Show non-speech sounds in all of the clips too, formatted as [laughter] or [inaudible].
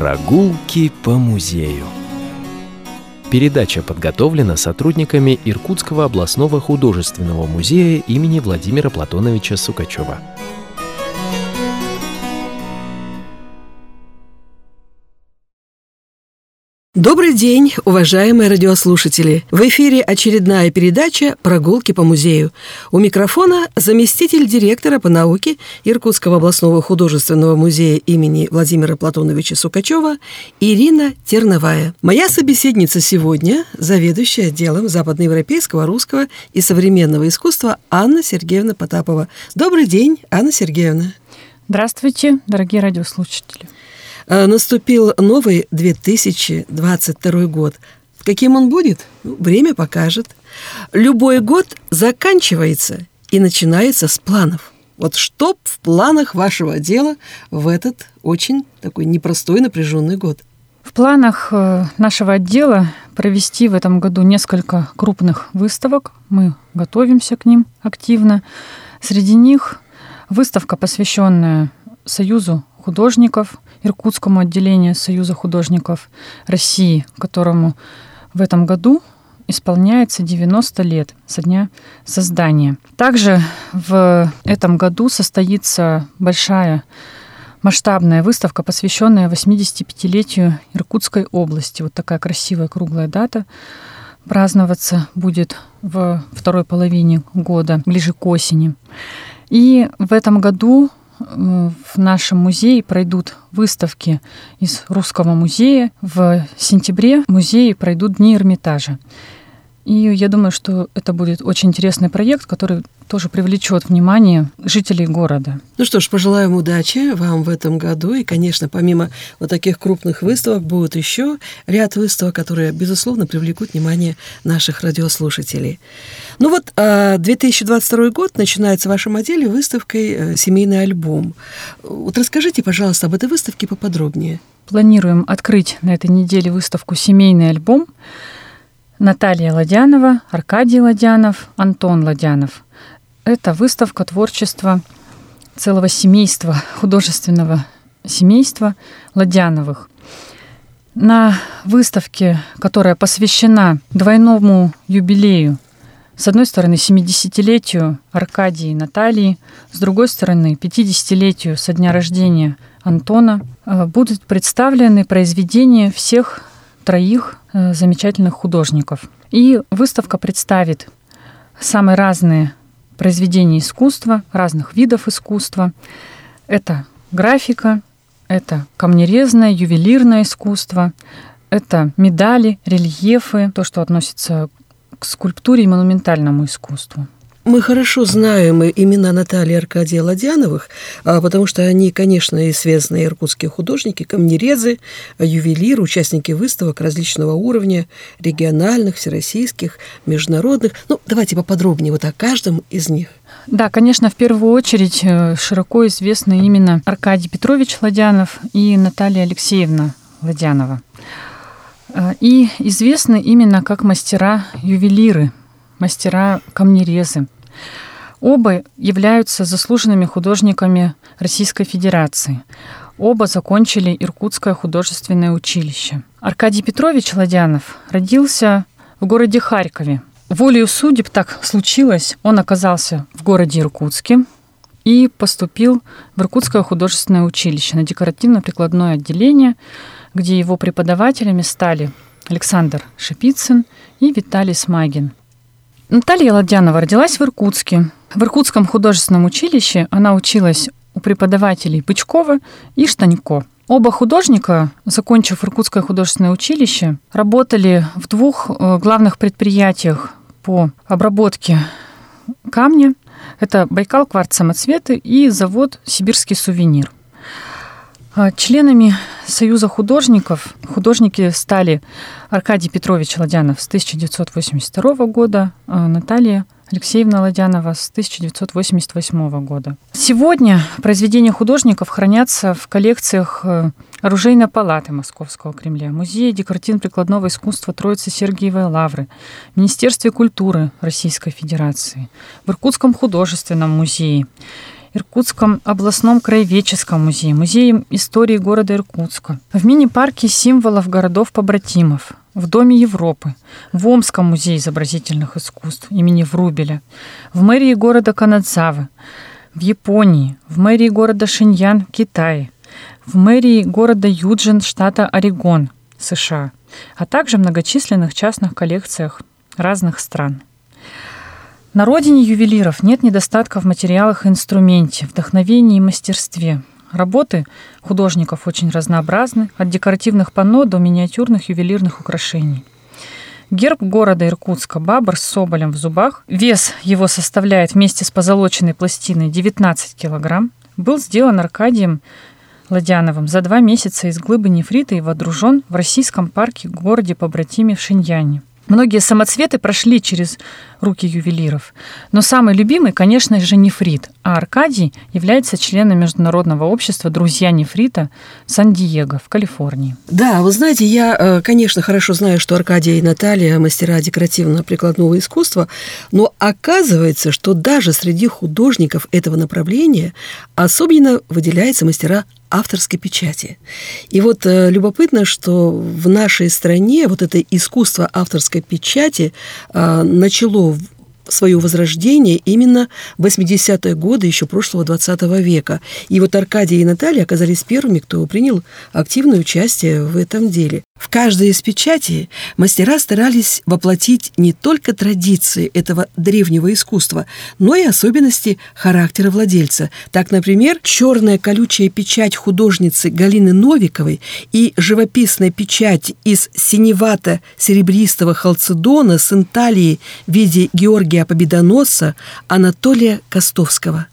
Прогулки по музею. Передача подготовлена сотрудниками Иркутского областного художественного музея имени Владимира Платоновича Сукачева. Добрый день, уважаемые радиослушатели! В эфире очередная передача «Прогулки по музею». У микрофона заместитель директора по науке Иркутского областного художественного музея имени Владимира Платоновича Сукачева Ирина Терновая. Моя собеседница сегодня – заведующая отделом западноевропейского, русского и современного искусства Анна Сергеевна Потапова. Добрый день, Анна Сергеевна! Здравствуйте, дорогие радиослушатели! Э, наступил новый 2022 год. Каким он будет? Ну, время покажет. Любой год заканчивается и начинается с планов. Вот что в планах вашего дела в этот очень такой непростой напряженный год? В планах э, нашего отдела провести в этом году несколько крупных выставок. Мы готовимся к ним активно. Среди них выставка, посвященная Союзу художников – Иркутскому отделению Союза художников России, которому в этом году исполняется 90 лет со дня создания. Также в этом году состоится большая масштабная выставка, посвященная 85-летию Иркутской области. Вот такая красивая круглая дата. Праздноваться будет в второй половине года, ближе к осени. И в этом году в нашем музее пройдут выставки из Русского музея. В сентябре в музее пройдут Дни Эрмитажа. И я думаю, что это будет очень интересный проект, который тоже привлечет внимание жителей города. Ну что ж, пожелаем удачи вам в этом году. И, конечно, помимо вот таких крупных выставок будут еще ряд выставок, которые, безусловно, привлекут внимание наших радиослушателей. Ну вот, 2022 а, год начинается в вашем отделе выставкой э, «Семейный альбом». Вот расскажите, пожалуйста, об этой выставке поподробнее. Планируем открыть на этой неделе выставку «Семейный альбом». Наталья Ладянова, Аркадий Ладянов, Антон Ладянов – это выставка творчества целого семейства, художественного семейства Ладяновых. На выставке, которая посвящена двойному юбилею, с одной стороны, 70-летию Аркадии и Натальи, с другой стороны, 50-летию со дня рождения Антона, э, будут представлены произведения всех троих замечательных художников. И выставка представит самые разные произведений искусства, разных видов искусства. Это графика, это камнерезное, ювелирное искусство, это медали, рельефы, то, что относится к скульптуре и монументальному искусству. Мы хорошо знаем имена Натальи и Аркадия Ладяновых, а, потому что они, конечно, известные иркутские художники, камнерезы, ювелиры, участники выставок различного уровня, региональных, всероссийских, международных. Ну, давайте поподробнее вот о каждом из них. Да, конечно, в первую очередь э, широко известны именно Аркадий Петрович Ладянов и Наталья Алексеевна Ладянова. Э, и известны именно как мастера-ювелиры – мастера камнерезы. Оба являются заслуженными художниками Российской Федерации. Оба закончили Иркутское художественное училище. Аркадий Петрович Ладянов родился в городе Харькове. Волею судеб так случилось, он оказался в городе Иркутске и поступил в Иркутское художественное училище на декоративно-прикладное отделение, где его преподавателями стали Александр Шипицын и Виталий Смагин – Наталья Ладьянова родилась в Иркутске. В Иркутском художественном училище она училась у преподавателей Бычкова и Штанько. Оба художника, закончив Иркутское художественное училище, работали в двух э, главных предприятиях по обработке камня. Это Байкал кварц самоцветы и завод Сибирский сувенир. А членами Союза художников художники стали Аркадий Петрович Ладянов с 1982 года, а Наталья Алексеевна Ладянова с 1988 года. Сегодня произведения художников хранятся в коллекциях э, Оружейной палаты Московского Кремля, Музея декоративно-прикладного искусства Троицы Сергиевой Лавры, Министерстве культуры Российской Федерации, в Иркутском художественном музее. Иркутском областном краеведческом музее, музее истории города Иркутска, в мини-парке символов городов-побратимов, в Доме Европы, в Омском музее изобразительных искусств имени Врубеля, в мэрии города Канадзавы, в Японии, в мэрии города Шиньян Китае, в мэрии города Юджин штата Орегон, США, а также в многочисленных частных коллекциях разных стран. На родине ювелиров нет недостатка в материалах и инструменте, вдохновении и мастерстве. Работы художников очень разнообразны, от декоративных панно до миниатюрных ювелирных украшений. Герб города Иркутска «Бабр» с соболем в зубах, вес его составляет вместе с позолоченной пластиной 19 килограмм, был сделан Аркадием Ладяновым за два месяца из глыбы нефрита и водружен в российском парке городе побратиме в Шиньяне. Многие самоцветы прошли через руки ювелиров. Но самый любимый, конечно же, нефрит, а Аркадий является членом Международного общества «Друзья нефрита» Сан-Диего в Калифорнии. Да, вы знаете, я, э, конечно, хорошо знаю, что Аркадий и Наталья – мастера декоративно-прикладного искусства, но оказывается, что даже среди художников этого направления особенно выделяются мастера авторской печати. И вот э, любопытно, что в нашей стране вот это искусство авторской печати э, начало свое возрождение именно в 80-е годы еще прошлого 20 века. И вот Аркадий и Наталья оказались первыми, кто принял активное участие в этом деле. В каждой из печатей мастера старались воплотить не только традиции этого древнего искусства, но и особенности характера владельца. Так, например, черная колючая печать художницы Галины Новиковой и живописная печать из синевато-серебристого халцедона с инталией в виде Георгия Победоносца Анатолия Костовского.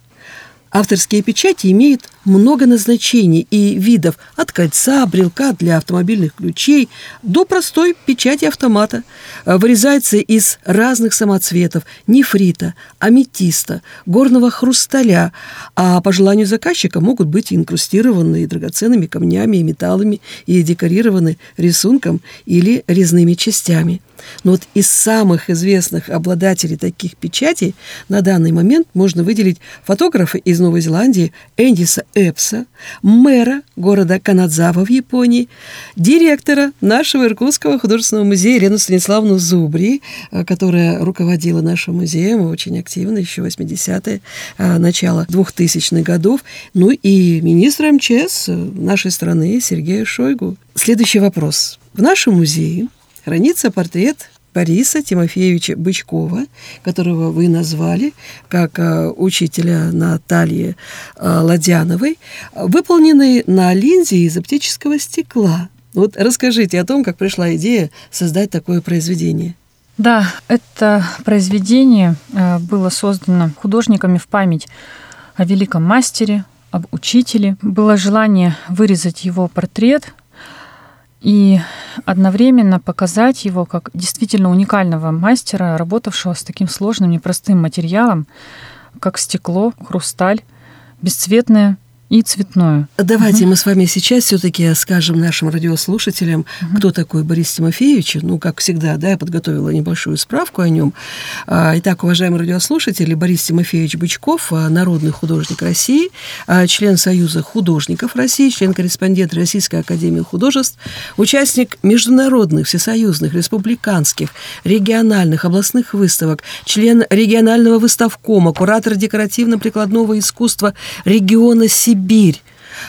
Авторские печати имеют много назначений и видов от кольца, брелка для автомобильных ключей до простой печати автомата. Вырезается из разных самоцветов – нефрита, аметиста, горного хрусталя, а по желанию заказчика могут быть инкрустированы драгоценными камнями и металлами и декорированы рисунком или резными частями. Но вот из самых известных обладателей таких печатей на данный момент можно выделить фотографа из Новой Зеландии Эндиса Эпса, мэра города Канадзава в Японии, директора нашего Иркутского художественного музея Елену Станиславну Зубри, э, которая руководила нашим музеем очень активно еще 80-е, э, начало 2000-х годов, ну и министра МЧС нашей страны Сергея Шойгу. Следующий вопрос. В нашем музее хранится портрет Бориса Тимофеевича Бычкова, которого вы назвали как э, учителя Натальи э, Ладяновой, выполненный на линзе из оптического стекла. Вот расскажите о том, как пришла идея создать такое произведение. Да, это произведение э, было создано художниками в память о великом мастере, об учителе. Было желание вырезать его портрет и одновременно показать его как действительно уникального мастера, работавшего с таким сложным, непростым материалом, как стекло, хрусталь, бесцветное и цветное. Давайте угу. мы с вами сейчас все-таки скажем нашим радиослушателям, угу. кто такой Борис Тимофеевич. Ну, как всегда, да, я подготовила небольшую справку о нем. А, итак, уважаемые радиослушатели, Борис Тимофеевич Бычков, а, народный художник России, а, член Союза художников России, член-корреспондент Российской академии художеств, участник международных, всесоюзных, республиканских, региональных, областных выставок, член регионального выставкома, куратор декоративно-прикладного искусства региона Сибирь, Сибирь.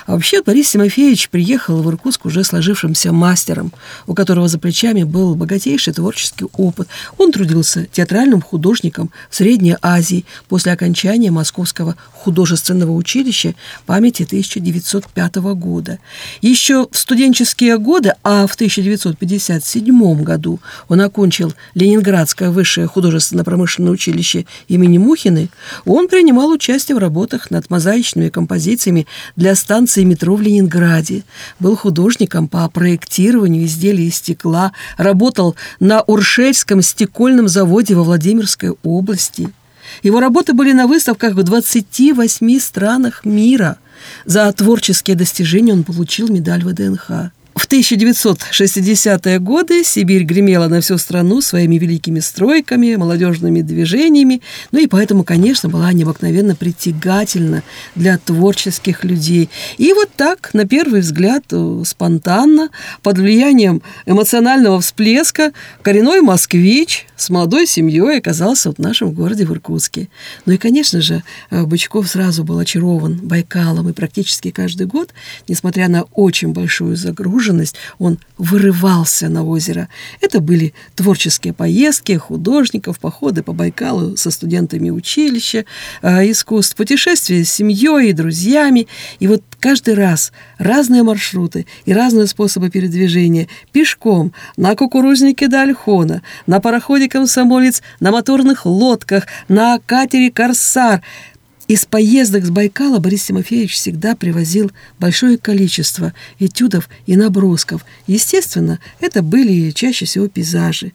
А вообще Борис Тимофеевич приехал в Иркутск уже сложившимся мастером, у которого за плечами был богатейший творческий опыт. Он трудился театральным художником в Средней Азии после окончания Московского художественного училища памяти 1905 года. Еще в студенческие годы, а в 1957 году он окончил Ленинградское высшее художественно-промышленное училище имени Мухиной, он принимал участие в работах над мозаичными композициями для станции метро в Ленинграде, был художником по проектированию изделий из стекла, работал на Уршельском стекольном заводе во Владимирской области. Его работы были на выставках в 28 странах мира. За творческие достижения он получил медаль ВДНХ. В 1960-е годы Сибирь гремела на всю страну своими великими стройками, молодежными движениями, ну и поэтому, конечно, была необыкновенно притягательна для творческих людей. И вот так, на первый взгляд, э, спонтанно, под влиянием эмоционального всплеска, коренной москвич с молодой семьей оказался в нашем городе в Иркутске. Ну и, конечно же, э, Бычков сразу был очарован Байкалом, и практически каждый год, несмотря на очень большую загруженность, загруженность, он вырывался на озеро. Это были творческие поездки художников, походы по Байкалу со студентами училища э, искусств, путешествия с семьей и друзьями. И вот каждый раз разные маршруты и разные способы передвижения. Пешком, на кукурузнике до Альхона, на пароходе «Комсомолец», на моторных лодках, на катере «Корсар». Из поездок с Байкала Борис Тимофеевич всегда привозил большое количество этюдов и набросков. Естественно, это были чаще всего пейзажи.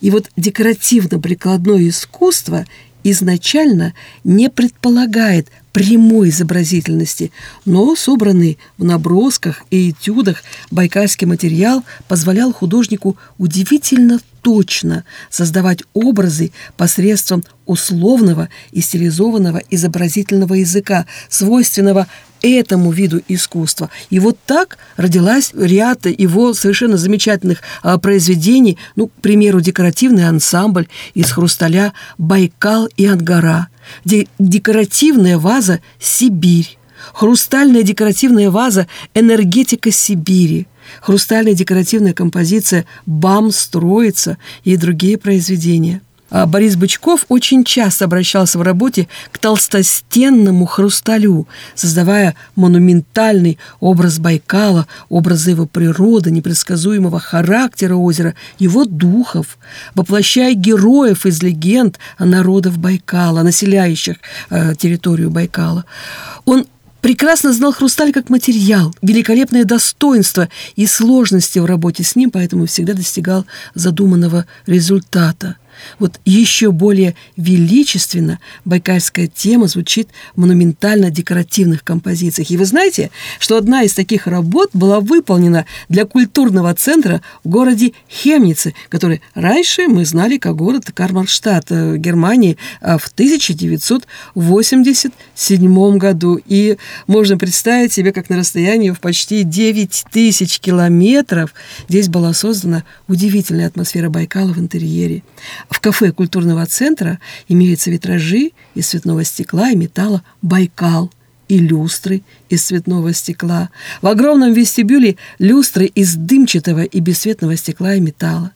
И вот декоративно-прикладное искусство изначально не предполагает прямой изобразительности, но собранный в набросках и этюдах байкальский материал позволял художнику удивительно точно создавать образы посредством условного и стилизованного изобразительного языка, свойственного этому виду искусства. И вот так родилась ряд его совершенно замечательных а, произведений, ну, к примеру, декоративный ансамбль из хрусталя «Байкал и Ангара», де декоративная ваза «Сибирь», хрустальная декоративная ваза «Энергетика Сибири», хрустальная декоративная композиция «Бам строится» и другие произведения. А Борис Бычков очень часто обращался в работе к толстостенному хрусталю, создавая монументальный образ Байкала, образ его природы, непредсказуемого характера озера, его духов, воплощая героев из легенд о народах Байкала, населяющих э, территорию Байкала. Он прекрасно знал хрусталь как материал, великолепное достоинство и сложности в работе с ним, поэтому всегда достигал задуманного результата – вот еще более величественно байкальская тема звучит в монументально-декоративных композициях. И вы знаете, что одна из таких работ была выполнена для культурного центра в городе Хемнице, который раньше мы знали как город Кармарштадт э, Германии а, в 1987 году. И можно представить себе, как на расстоянии в почти 9 тысяч километров здесь была создана удивительная атмосфера Байкала в интерьере. В кафе культурного центра имеются витражи из цветного стекла и металла «Байкал», и люстры из цветного стекла. В огромном вестибюле люстры из дымчатого и бесцветного стекла и металла.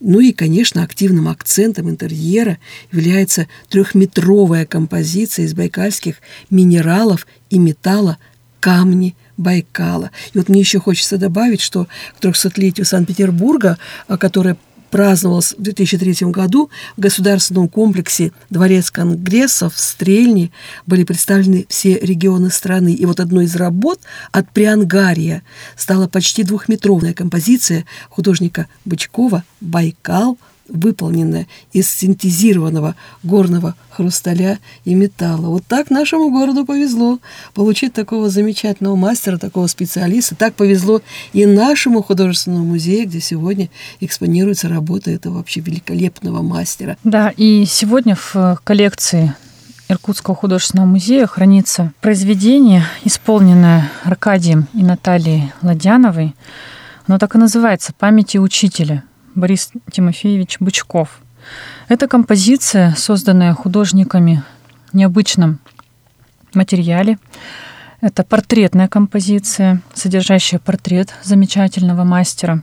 Ну и, конечно, активным акцентом интерьера является трехметровая композиция из байкальских минералов и металла камни Байкала. И вот мне еще хочется добавить, что к 300-летию Санкт-Петербурга, которое праздновалась в 2003 году в государственном комплексе Дворец Конгрессов в Стрельне были представлены все регионы страны. И вот одной из работ от Приангария стала почти двухметровая композиция художника Бычкова «Байкал выполненная из синтезированного горного хрусталя и металла. Вот так нашему городу повезло получить такого замечательного мастера, такого специалиста. Так повезло и нашему художественному музею, где сегодня экспонируется работа этого вообще великолепного мастера. Да, и сегодня в коллекции Иркутского художественного музея хранится произведение, исполненное Аркадием и Натальей Ладяновой. Оно так и называется «Памяти учителя». Борис Тимофеевич Бычков. Это композиция, созданная художниками в необычном материале. Это портретная композиция, содержащая портрет замечательного мастера.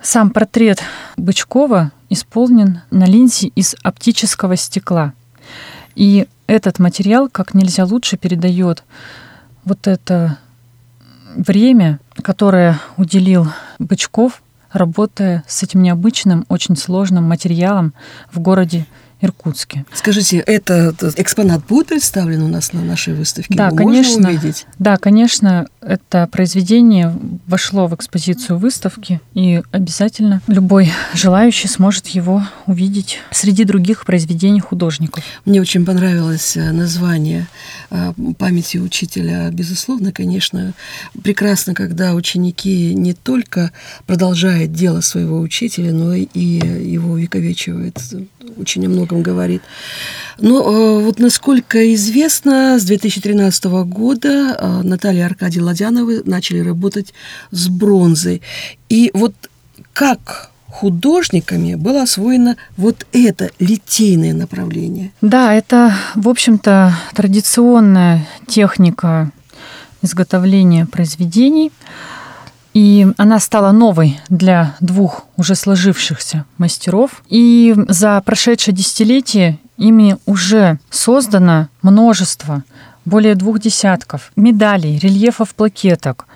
Сам портрет Бычкова исполнен на линзе из оптического стекла. И этот материал как нельзя лучше передает вот это время, которое уделил Бычков работая с этим необычным, очень сложным материалом в городе Иркутске. Скажите, этот экспонат будет представлен у нас на нашей выставке? Да, Его конечно. Увидеть? Да, конечно, это произведение вошло в экспозицию выставки, и обязательно любой желающий сможет его увидеть среди других произведений художников. Мне очень понравилось э, название э, памяти учителя. Безусловно, конечно, прекрасно, когда ученики не только продолжают дело своего учителя, но и его увековечивают. Очень о многом говорит. Но э, вот насколько известно, с 2013 года Наталья Аркадий Ладяновы начали работать с бронзой. И вот как художниками было освоено вот это литейное направление. Да, это, в общем-то, традиционная техника изготовления произведений. И она стала новой для двух уже сложившихся мастеров. И за прошедшее десятилетие ими уже создано множество, более двух десятков медалей, рельефов плакеток,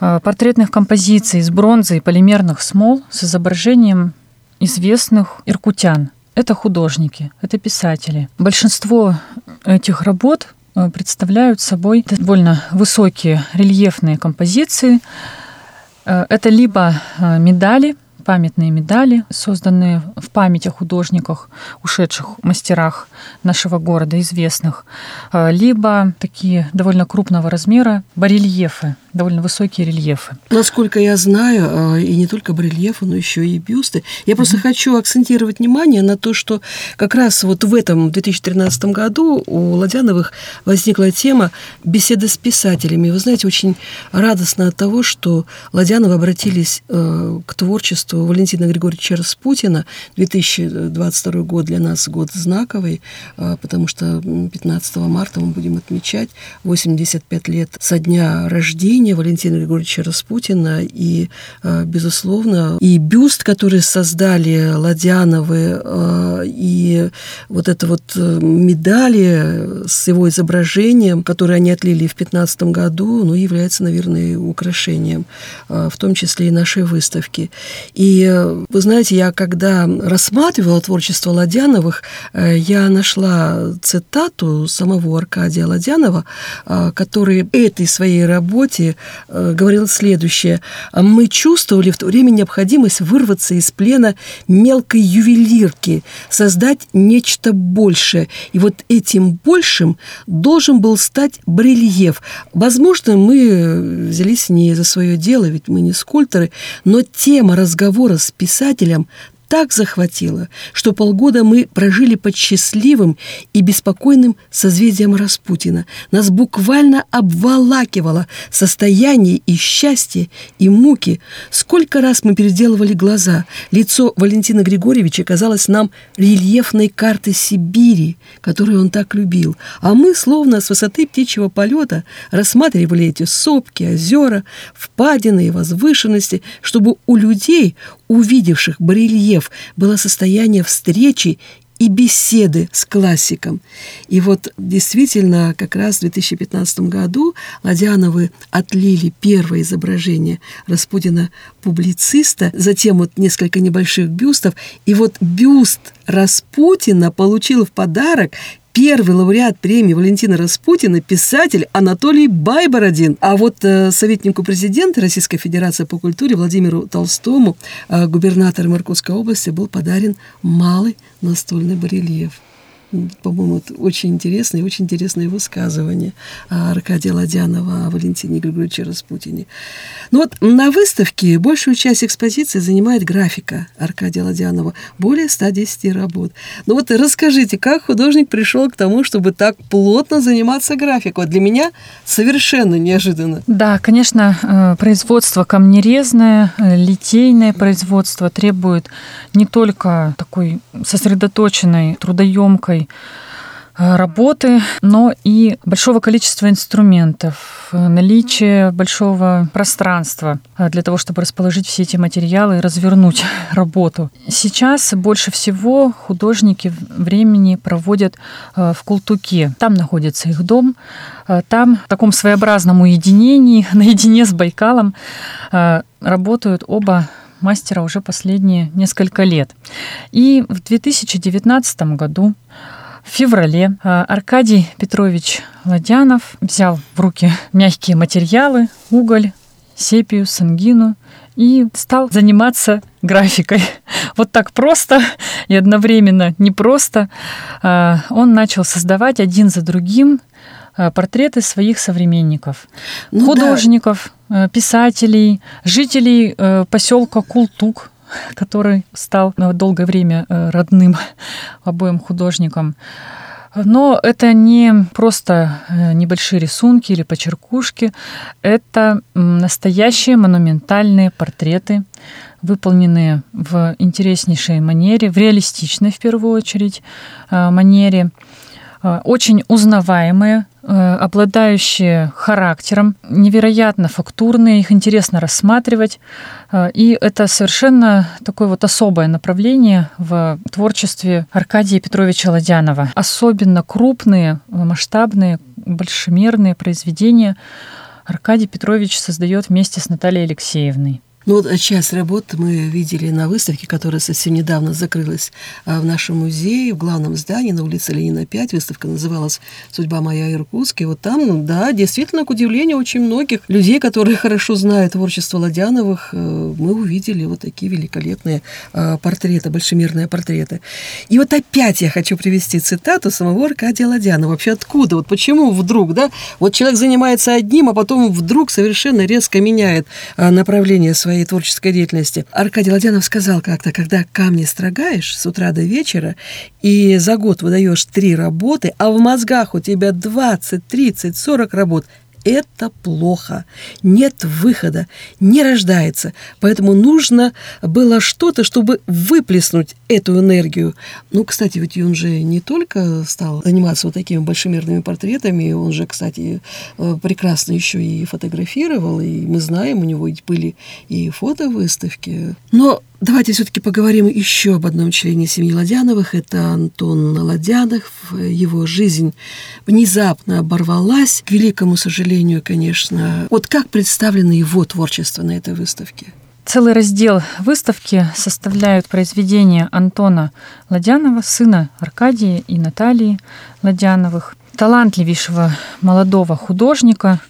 Э, портретных композиций из бронзы и полимерных смол с изображением известных иркутян. Это художники, это писатели. Большинство этих работ э, представляют собой довольно высокие рельефные композиции. Э, это либо медали, памятные медали, созданные в память о художниках, ушедших мастерах нашего города, известных, либо такие довольно крупного размера барельефы, довольно высокие рельефы. Насколько я знаю, э, и не только барельефы, но еще и бюсты. Я просто mm-hmm. хочу акцентировать внимание на то, что как раз вот в этом 2013 году у Ладяновых возникла тема беседы с писателями. Вы знаете, очень радостно от того, что Ладяновы обратились э, к творчеству Валентина Григорьевича Распутина. 2022 год для нас год знаковый, э, потому что 15 марта мы будем отмечать 85 лет со дня рождения Валентина Григорьевича Распутина и, э, безусловно, и бюст, который создали Ладяновы, э, и вот это вот э, медали с его изображением, которые они отлили в 2015 году, ну, является, наверное, украшением, в том числе и нашей выставки. И вы знаете, я когда рассматривала творчество Ладяновых, я нашла цитату самого Аркадия Ладянова, который этой своей работе э, говорил следующее. «Мы чувствовали в то время необходимость вырваться из плена мелкой ювелирки, создать нечто большее. И вот этим большим должен был стать барельеф. Возможно, мы взялись не за свое дело, ведь мы не скульпторы, но тема разговора с писателем так захватило, что полгода мы прожили под счастливым и беспокойным созвездием Распутина. Нас буквально обволакивало состояние и счастье, и муки. Сколько раз мы переделывали глаза. Лицо Валентина Григорьевича казалось нам рельефной картой Сибири, которую он так любил. А мы, словно с высоты птичьего полета, рассматривали эти сопки, озера, впадины и возвышенности, чтобы у людей, увидевших барельеф, было состояние встречи и беседы с классиком. И вот действительно, как раз в 2015 году Ладяновы отлили первое изображение Распутина-публициста, затем вот несколько небольших бюстов. И вот бюст Распутина получил в подарок первый лауреат премии Валентина Распутина, писатель Анатолий Байбородин. А вот э, советнику президента Российской Федерации по культуре Владимиру Толстому, э, губернатором Иркутской области, был подарен малый настольный барельеф по-моему, очень интересное и очень интересное высказывание Аркадия Ладянова о Валентине Григорьевиче Распутине. Ну вот на выставке большую часть экспозиции занимает графика Аркадия Ладянова, более 110 работ. Ну вот расскажите, как художник пришел к тому, чтобы так плотно заниматься графикой? Вот для меня совершенно неожиданно. Да, конечно, э, производство камнерезное, э, литейное производство требует не только такой сосредоточенной, трудоемкой Э, работы, но и большого количества инструментов, э, наличие большого пространства э, для того, чтобы расположить все эти материалы и развернуть [laughs] работу. Сейчас больше всего художники времени проводят в Култуке. Там находится их дом. Там в таком своеобразном уединении, [laughs] наедине с Байкалом, работают оба мастера уже последние несколько лет. И в 2019 году в феврале Аркадий Петрович Ладянов взял в руки мягкие материалы, уголь, сепию, сангину и стал заниматься графикой. [laughs] Вот так просто и одновременно непросто он начал создавать один за другим Э, портреты своих современников, ну, художников, да. Писателей, жителей э, поселка Култук, который стал на долгое время родным [laughs] обоим художникам. Но это не просто небольшие рисунки или почеркушки, это настоящие монументальные портреты, выполненные в интереснейшей манере, в реалистичной в первую очередь манере, очень узнаваемые, Э, обладающие характером, невероятно фактурные, их интересно рассматривать. Э, и это совершенно такое вот особое направление в творчестве Аркадия Петровича Ладянова. Особенно крупные, масштабные, большемерные произведения Аркадий Петрович создает вместе с Натальей Алексеевной. Ну вот часть работ мы видели на выставке, которая совсем недавно закрылась а, в нашем музее, в главном здании на улице Ленина 5. Выставка называлась «Судьба моя Иркутск». И вот там, ну да, действительно, к удивлению очень многих людей, которые [laughs] хорошо знают творчество Ладяновых, э, мы увидели вот такие великолепные портреты, большемирные портреты. И вот опять я хочу привести цитату самого Аркадия Ладянова. Вообще откуда? Вот почему вдруг, да? Вот человек занимается одним, а потом вдруг совершенно резко меняет направление своей своей творческой деятельности. Аркадий Ладянов сказал как-то, когда камни строгаешь с утра до вечера, и за год выдаешь три работы, а в мозгах у тебя 20, 30, 40 работ – это плохо. Нет выхода, не рождается. Поэтому нужно было что-то, чтобы выплеснуть эту энергию. Ну, кстати, ведь он же не только стал заниматься вот такими большемерными портретами, он же, кстати, э, прекрасно еще и фотографировал, и мы знаем, у него были и фотовыставки. Но Давайте все-таки поговорим еще об одном члене семьи Ладяновых. Это Антон Ладянов. Его жизнь внезапно оборвалась, к великому сожалению, конечно. Вот как представлено его творчество на этой выставке? Целый раздел выставки составляют произведения Антона Ладянова, сына Аркадия и Натальи Ладяновых, талантливейшего молодого художника.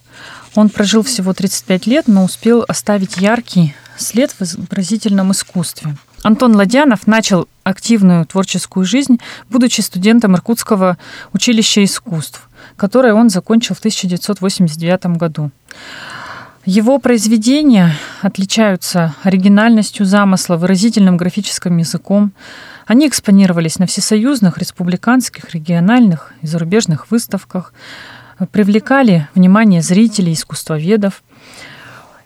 Он прожил всего 35 лет, но успел оставить яркий след в изобразительном искусстве. Антон Ладянов начал активную творческую жизнь, будучи студентом Иркутского училища искусств, которое он закончил в 1989 году. Его произведения отличаются оригинальностью замысла, выразительным графическим языком. Они экспонировались на всесоюзных, республиканских, региональных и зарубежных выставках, привлекали внимание зрителей, искусствоведов –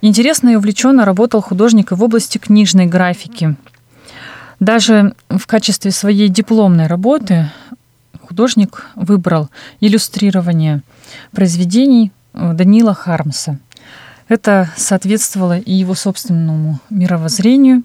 Интересно и увлеченно работал художник и в области книжной графики. Даже в качестве своей дипломной работы художник выбрал иллюстрирование произведений э, Данила Хармса. Это соответствовало и его собственному мировоззрению.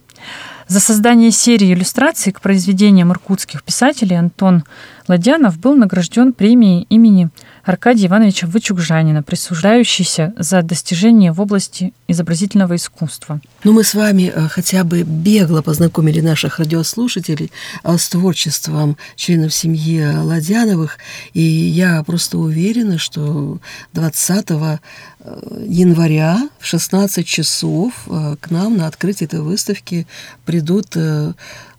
За создание серии иллюстраций к произведениям иркутских писателей Антон Ладянов был награжден премией имени Аркадия Ивановича Вычугжанина, присуждающийся за достижения в области изобразительного искусства. Ну, мы с вами э, хотя бы бегло познакомили наших радиослушателей э, с творчеством членов семьи Ладяновых, и я просто уверена, что 20 э, января в 16 часов к нам на открытие этой выставки придут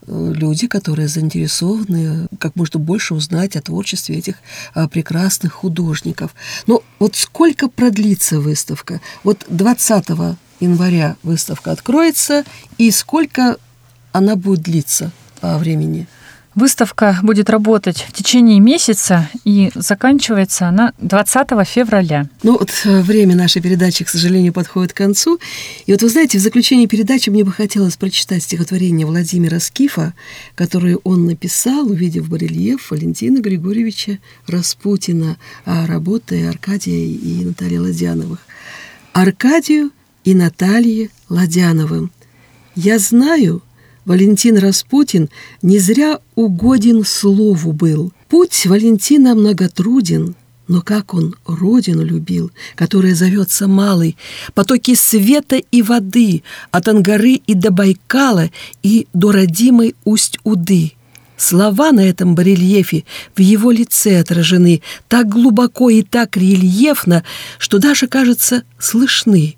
люди, которые заинтересованы как можно больше узнать о творчестве этих а, прекрасных художников. Но вот сколько продлится выставка? Вот 20 января выставка откроется, и сколько она будет длиться по времени? Выставка будет работать в течение месяца и заканчивается она 20 февраля. Ну вот э, время нашей передачи, к сожалению, подходит к концу. И вот вы знаете, в заключении передачи мне бы хотелось прочитать стихотворение Владимира Скифа, которое он написал, увидев барельеф Валентина Григорьевича Распутина, а работы Аркадия и Натальи Ладяновых. Аркадию и Наталье Ладяновым. Я знаю, Валентин Распутин не зря угоден слову был. Путь Валентина многотруден, Но как он родину любил, которая зовется Малой, потоки света и воды от Ангары и до Байкала и до родимой Усть-Уды. Слова на этом барельефе в его лице отражены так глубоко и так рельефно, что даже, кажется, слышны.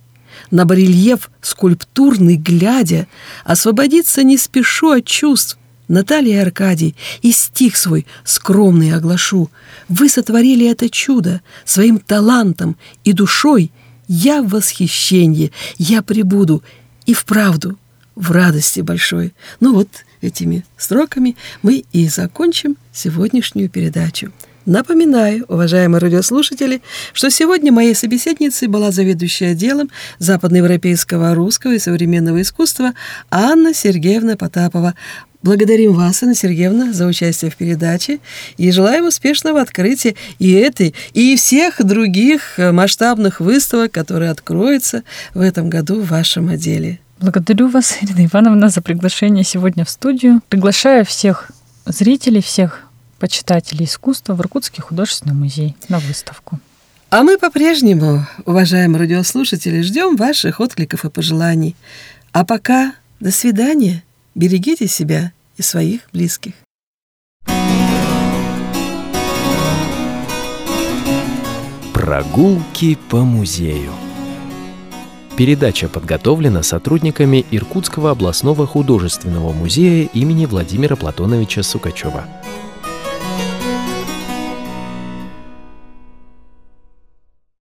На барельеф скульптурный, глядя, освободиться не спешу от чувств, Наталья и Аркадий, и стих свой скромный оглашу. Вы сотворили это чудо своим талантом и душой. Я в восхищении, я прибуду и вправду в радости большой. Ну вот этими строками мы и закончим сегодняшнюю передачу. Напоминаю, уважаемые радиослушатели, что сегодня моей собеседницей была заведующая отделом западноевропейского, русского и современного искусства Анна Сергеевна Потапова. Благодарим вас, Анна Сергеевна, за участие в передаче и желаем успешного открытия и этой, и всех других масштабных выставок, которые откроются в этом году в вашем отделе. Благодарю вас, Ирина Ивановна, за приглашение сегодня в студию. Приглашаю всех зрителей, всех почитателей искусства в Иркутский художественный музей на выставку. А мы по-прежнему, уважаемые радиослушатели, ждем ваших откликов и пожеланий. А пока до свидания. Берегите себя и своих близких. Прогулки по музею. Передача подготовлена сотрудниками Иркутского областного художественного музея имени Владимира Платоновича Сукачева.